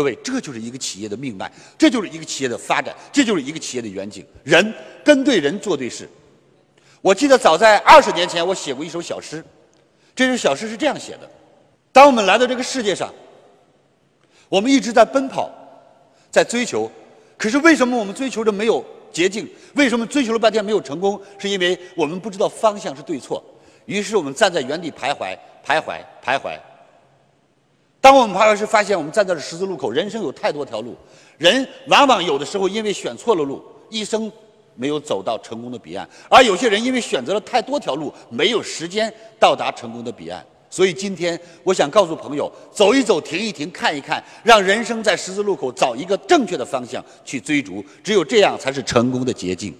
各位，这就是一个企业的命脉，这就是一个企业的发展，这就是一个企业的远景。人跟对人做对事。我记得早在二十年前，我写过一首小诗，这首小诗是这样写的：当我们来到这个世界上，我们一直在奔跑，在追求，可是为什么我们追求着没有捷径？为什么追求了半天没有成功？是因为我们不知道方向是对错，于是我们站在原地徘徊，徘徊，徘徊。当我们徘徊时，发现我们站在了十字路口。人生有太多条路，人往往有的时候因为选错了路，一生没有走到成功的彼岸；而有些人因为选择了太多条路，没有时间到达成功的彼岸。所以今天，我想告诉朋友：走一走，停一停，看一看，让人生在十字路口找一个正确的方向去追逐。只有这样，才是成功的捷径。